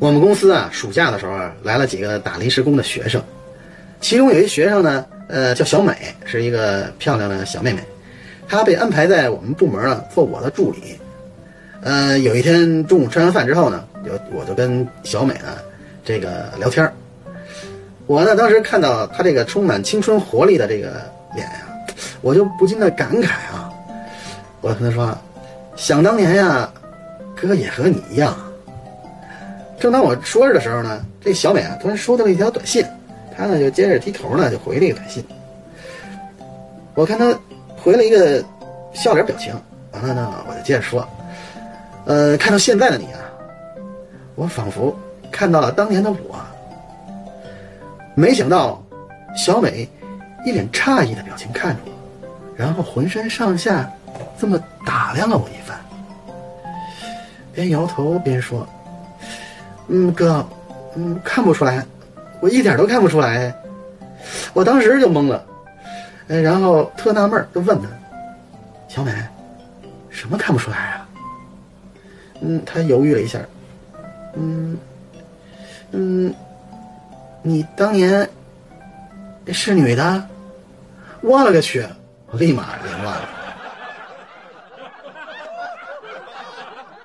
我们公司啊，暑假的时候，来了几个打临时工的学生，其中有一学生呢，呃，叫小美，是一个漂亮的小妹妹，她被安排在我们部门呢做我的助理。呃，有一天中午吃完饭之后呢，就我就跟小美呢这个聊天我呢当时看到她这个充满青春活力的这个脸呀、我就不禁的感慨啊，我跟她说，想当年呀，哥也和你一样。正当我说着的时候呢，这小美啊突然收到了一条短信，她呢就接着低头呢就回了一个短信。我看她回了一个笑脸表情，完了呢我就接着说，呃，看到现在的你啊，我仿佛看到了当年的我。没想到，小美一脸诧异的表情看着我，然后浑身上下这么打量了我一番，边摇头边说。嗯，哥，嗯，看不出来，我一点都看不出来。我当时就懵了，哎，然后特纳闷儿，就问他，小美，什么看不出来啊？嗯，他犹豫了一下，嗯，嗯，你当年是女的？我勒个去！我立马凌乱了。